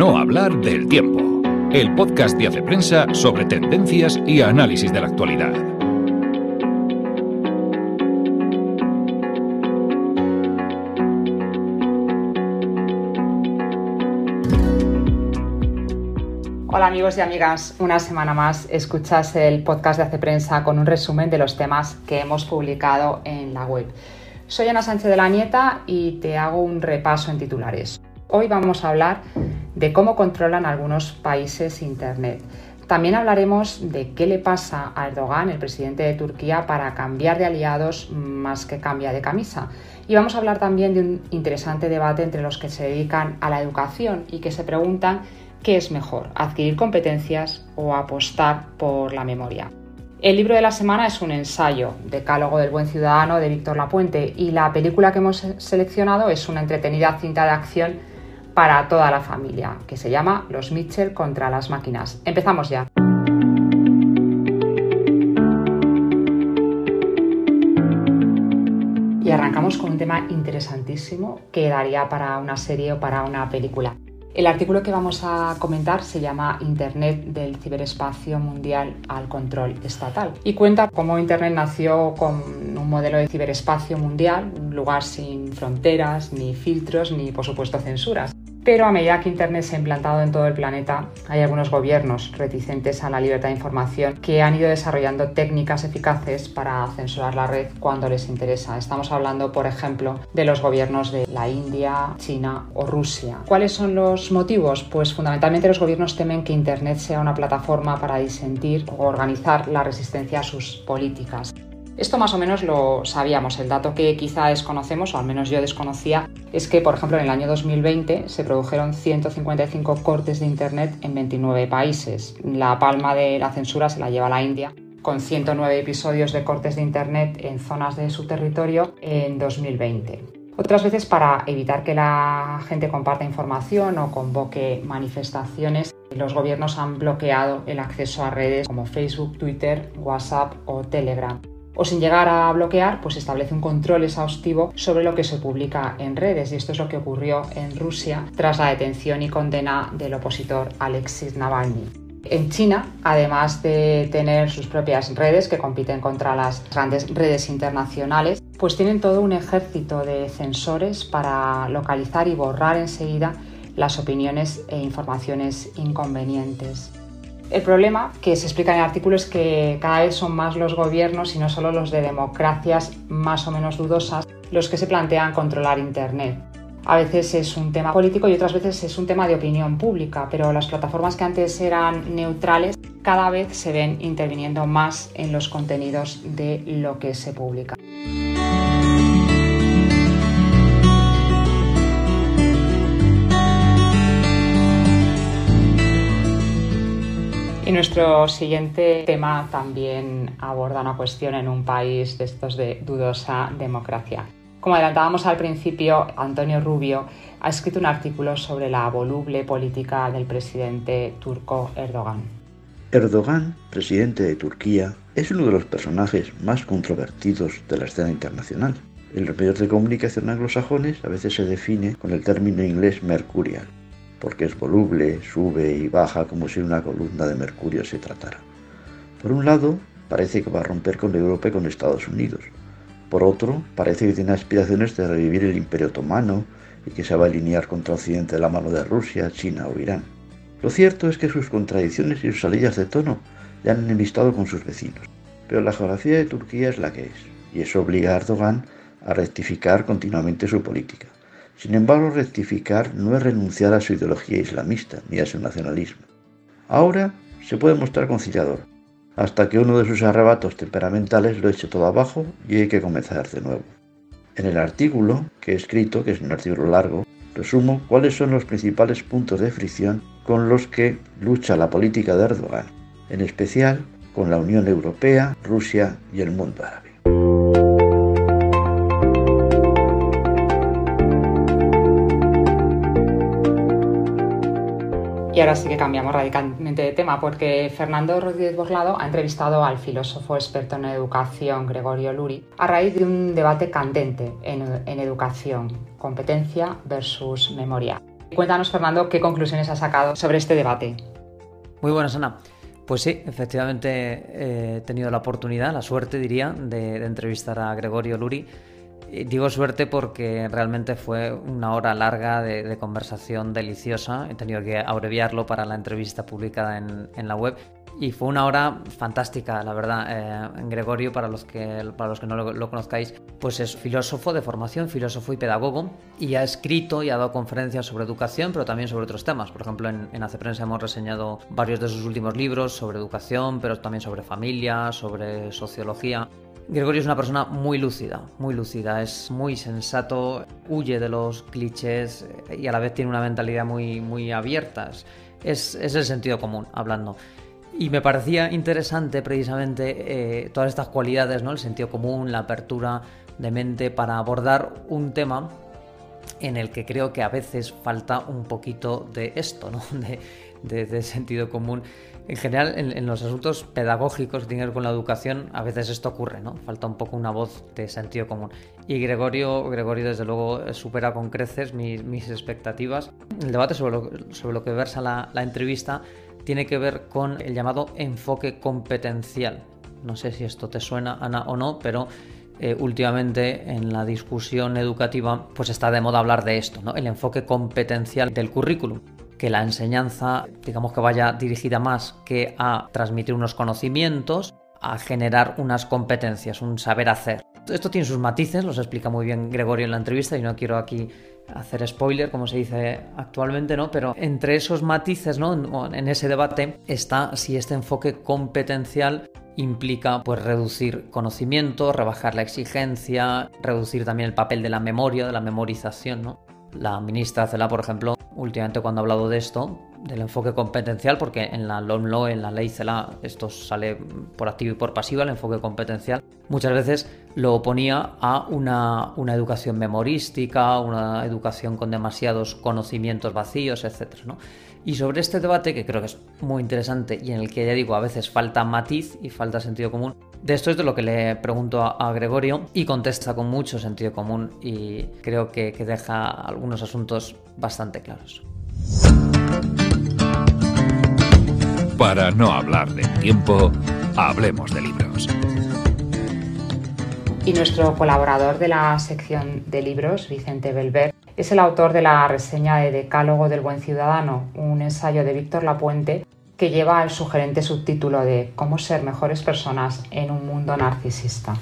no hablar del tiempo. El podcast de Hace Prensa sobre tendencias y análisis de la actualidad. Hola amigos y amigas, una semana más escuchas el podcast de Hace Prensa con un resumen de los temas que hemos publicado en la web. Soy Ana Sánchez de la Nieta y te hago un repaso en titulares. Hoy vamos a hablar de cómo controlan algunos países Internet. También hablaremos de qué le pasa a Erdogan, el presidente de Turquía, para cambiar de aliados más que cambia de camisa. Y vamos a hablar también de un interesante debate entre los que se dedican a la educación y que se preguntan qué es mejor, adquirir competencias o apostar por la memoria. El libro de la semana es un ensayo, Decálogo del Buen Ciudadano de Víctor Lapuente, y la película que hemos seleccionado es una entretenida cinta de acción para toda la familia, que se llama Los Mitchell contra las máquinas. Empezamos ya. Y arrancamos con un tema interesantísimo que daría para una serie o para una película. El artículo que vamos a comentar se llama Internet del ciberespacio mundial al control estatal y cuenta cómo Internet nació con un modelo de ciberespacio mundial, un lugar sin fronteras, ni filtros, ni por supuesto censuras. Pero a medida que Internet se ha implantado en todo el planeta, hay algunos gobiernos reticentes a la libertad de información que han ido desarrollando técnicas eficaces para censurar la red cuando les interesa. Estamos hablando, por ejemplo, de los gobiernos de la India, China o Rusia. ¿Cuáles son los motivos? Pues fundamentalmente los gobiernos temen que Internet sea una plataforma para disentir o organizar la resistencia a sus políticas. Esto más o menos lo sabíamos. El dato que quizá desconocemos, o al menos yo desconocía, es que, por ejemplo, en el año 2020 se produjeron 155 cortes de Internet en 29 países. La palma de la censura se la lleva la India, con 109 episodios de cortes de Internet en zonas de su territorio en 2020. Otras veces para evitar que la gente comparta información o convoque manifestaciones, los gobiernos han bloqueado el acceso a redes como Facebook, Twitter, WhatsApp o Telegram o sin llegar a bloquear, pues establece un control exhaustivo sobre lo que se publica en redes. Y esto es lo que ocurrió en Rusia tras la detención y condena del opositor Alexis Navalny. En China, además de tener sus propias redes que compiten contra las grandes redes internacionales, pues tienen todo un ejército de censores para localizar y borrar enseguida las opiniones e informaciones inconvenientes. El problema que se explica en el artículo es que cada vez son más los gobiernos y no solo los de democracias más o menos dudosas los que se plantean controlar Internet. A veces es un tema político y otras veces es un tema de opinión pública, pero las plataformas que antes eran neutrales cada vez se ven interviniendo más en los contenidos de lo que se publica. Y nuestro siguiente tema también aborda una cuestión en un país de estos de dudosa democracia. Como adelantábamos al principio, Antonio Rubio ha escrito un artículo sobre la voluble política del presidente turco Erdogan. Erdogan, presidente de Turquía, es uno de los personajes más controvertidos de la escena internacional. En los medios de comunicación anglosajones a veces se define con el término inglés mercurial, porque es voluble, sube y baja como si una columna de mercurio se tratara. Por un lado, parece que va a romper con Europa y con Estados Unidos. Por otro, parece que tiene aspiraciones de revivir el Imperio Otomano y que se va a alinear contra Occidente de la mano de Rusia, China o Irán. Lo cierto es que sus contradicciones y sus salidas de tono le han enemistado con sus vecinos. Pero la geografía de Turquía es la que es, y eso obliga a Erdogan a rectificar continuamente su política. Sin embargo, rectificar no es renunciar a su ideología islamista ni a su nacionalismo. Ahora se puede mostrar conciliador, hasta que uno de sus arrebatos temperamentales lo eche todo abajo y hay que comenzar de nuevo. En el artículo que he escrito, que es un artículo largo, resumo cuáles son los principales puntos de fricción con los que lucha la política de Erdogan, en especial con la Unión Europea, Rusia y el mundo árabe. Y ahora sí que cambiamos radicalmente de tema porque Fernando Rodríguez Borlado ha entrevistado al filósofo experto en educación Gregorio Luri a raíz de un debate candente en, educación, competencia versus memoria. Cuéntanos, Fernando, qué conclusiones has sacado sobre este debate. Muy buenas, Ana. Pues sí, efectivamente eh, he tenido la oportunidad, la suerte diría, de, entrevistar a Gregorio Luri. Digo suerte porque realmente fue una hora larga de, conversación deliciosa. He tenido que abreviarlo para la entrevista publicada en la web y fue una hora fantástica, la verdad. Eh, Gregorio, para los que, para los que no lo, conozcáis, pues es filósofo de formación, filósofo y pedagogo, y ha escrito y ha dado conferencias sobre educación, pero también sobre otros temas. Por ejemplo, en, en Hace Prensa hemos reseñado varios de sus últimos libros sobre educación, pero también sobre familia, sobre sociología. Gregorio es una persona muy lúcida, muy lúcida, es muy sensato, huye de los clichés eh, y a la vez tiene una mentalidad muy, muy abierta. Es, es el sentido común hablando. Y me parecía interesante precisamente eh, todas estas cualidades, ¿no? el sentido común, la apertura de mente para abordar un tema en el que creo que a veces falta un poquito de esto, ¿no? sentido común. En general, en, los asuntos pedagógicos que que ver con la educación, a veces esto ocurre, ¿no? Falta un poco una voz de sentido común. Y Gregorio, Gregorio desde luego, supera con creces mis, expectativas. El debate sobre lo, que versa la, la entrevista tiene que ver con el llamado enfoque competencial. No sé si esto te suena, Ana, o no, pero eh, últimamente en la discusión educativa pues está de moda hablar de esto, ¿no? el enfoque competencial del currículum que la enseñanza, digamos que vaya dirigida más que a transmitir unos conocimientos, a generar unas competencias, un saber hacer. Esto tiene sus matices, los explica muy bien Gregorio en la entrevista y no quiero aquí hacer spoiler, como se dice actualmente, ¿no? Pero entre esos matices, ¿no? En ese debate está si este enfoque competencial implica pues reducir conocimiento, rebajar la exigencia, reducir también el papel de la memoria, de la memorización, ¿no? La ministra Cela, por ejemplo, últimamente cuando ha hablado de esto, del enfoque competencial, porque en la LOMLO, en la ley CELA, esto sale por activo y por pasiva, el enfoque competencial, muchas veces lo oponía a una, una educación memorística, una educación con demasiados conocimientos vacíos, etc. ¿no? Y sobre este debate, que creo que es muy interesante y en el que ya digo, a veces falta matiz y falta sentido común, de esto es de lo que le pregunto a, Gregorio y contesta con mucho sentido común y creo que, que deja algunos asuntos bastante claros. Para no hablar del tiempo, hablemos de libros. Y nuestro colaborador de la sección de libros, Vicente Belver, es el autor de la reseña de Decálogo del Buen Ciudadano, un ensayo de Víctor Lapuente que lleva el sugerente subtítulo de Cómo ser mejores personas en un mundo narcisista.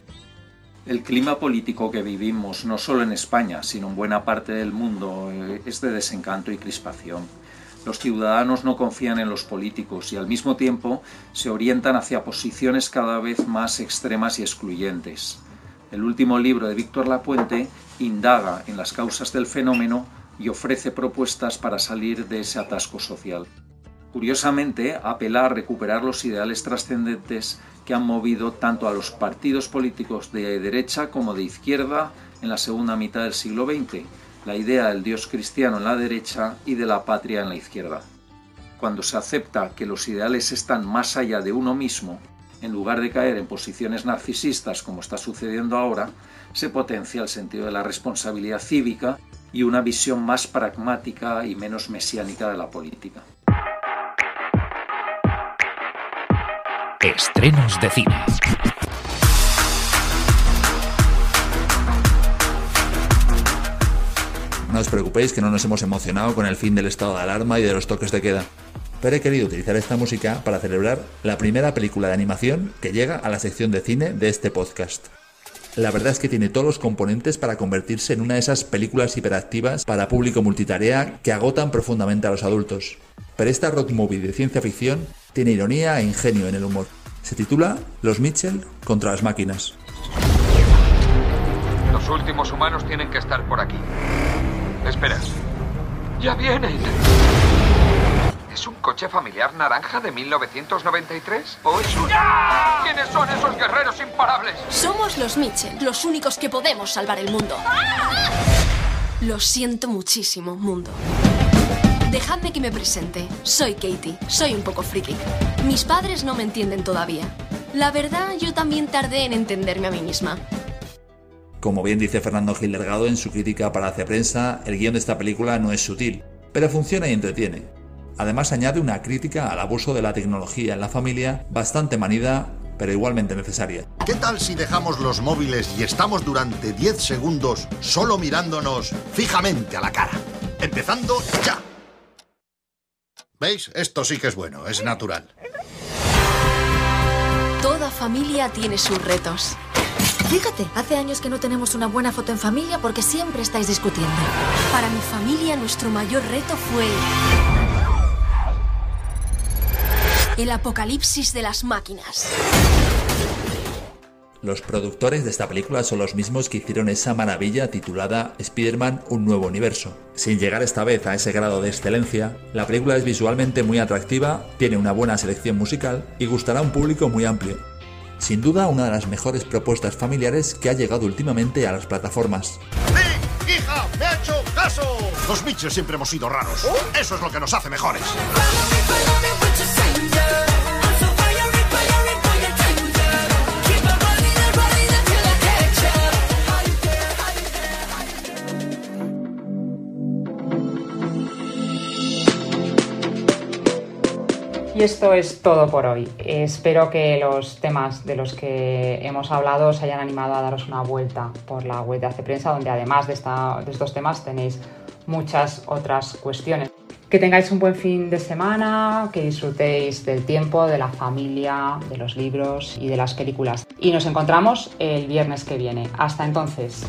El clima político que vivimos, no solo en España, sino en buena parte del mundo, eh, es de desencanto y crispación. Los ciudadanos no confían en los políticos y al mismo tiempo se orientan hacia posiciones cada vez más extremas y excluyentes. El último libro de Víctor Lapuente indaga en las causas del fenómeno y ofrece propuestas para salir de ese atasco social. Curiosamente, apela a recuperar los ideales trascendentes que han movido tanto a los partidos políticos de derecha como de izquierda en la segunda mitad del siglo XX, la idea del Dios cristiano en la derecha y de la patria en la izquierda. Cuando se acepta que los ideales están más allá de uno mismo, en lugar de caer en posiciones narcisistas como está sucediendo ahora, se potencia el sentido de la responsabilidad cívica y una visión más pragmática y menos mesiánica de la política. Estrenos de cine. No os preocupéis que no nos hemos emocionado con el fin del estado de alarma y de los toques de queda. Pero he querido utilizar esta música para celebrar la primera película de animación que llega a la sección de cine de este podcast. La verdad es que tiene todos los componentes para convertirse en una de esas películas hiperactivas para público multitarea que agotan profundamente a los adultos. Pero esta road movie de ciencia ficción tiene ironía e ingenio en el humor. Se titula Los Mitchell contra las máquinas. Los últimos humanos tienen que estar por aquí. Espera. ¡Ya vienen! ¿Es un coche familiar naranja de 1993? ¿O es un... ¿Quiénes son esos guerreros imparables? Somos los Mitchell, los únicos que podemos salvar el mundo. Lo siento muchísimo, mundo. Dejadme que me presente. Soy Katie. Soy un poco friki. Mis padres no me entienden todavía. La verdad, yo también tardé en entenderme a mí misma. Como bien dice Fernando Gil Delgado en su crítica para Hace Prensa, el guion de esta película no es sutil. pero funciona y entretiene. Además añade una crítica al abuso de la tecnología en la familia bastante manida, pero igualmente necesaria. ¿Qué tal si dejamos los móviles y estamos durante 10 segundos solo mirándonos fijamente a la cara? Empezando ya. ¿Veis? Esto sí que es bueno, es natural. Toda familia tiene sus retos. Fíjate, hace años que no tenemos una buena foto en familia porque siempre estáis discutiendo. Para mi familia, nuestro mayor reto fue. El apocalipsis de las máquinas. Los productores de esta película son los mismos que hicieron esa maravilla titulada Spider-Man Un nuevo universo. Sin llegar esta vez a ese grado de excelencia, la película es visualmente muy atractiva, tiene una buena selección musical y gustará a un público muy amplio. Sin duda una de las mejores propuestas familiares que ha llegado últimamente a las plataformas. ¡Sí, hija! ¡Me ha hecho caso! Los bichos siempre hemos sido raros. Eso es lo que nos hace mejores. Y esto es todo por hoy. Espero que los temas de los que hemos hablado os hayan animado a daros una vuelta por la web de Hace Prensa, donde además de, de estos temas tenéis muchas otras cuestiones. Que tengáis un buen fin de semana, que disfrutéis del tiempo, de la familia, de los libros y de las películas. Y nos encontramos el viernes que viene. Hasta entonces.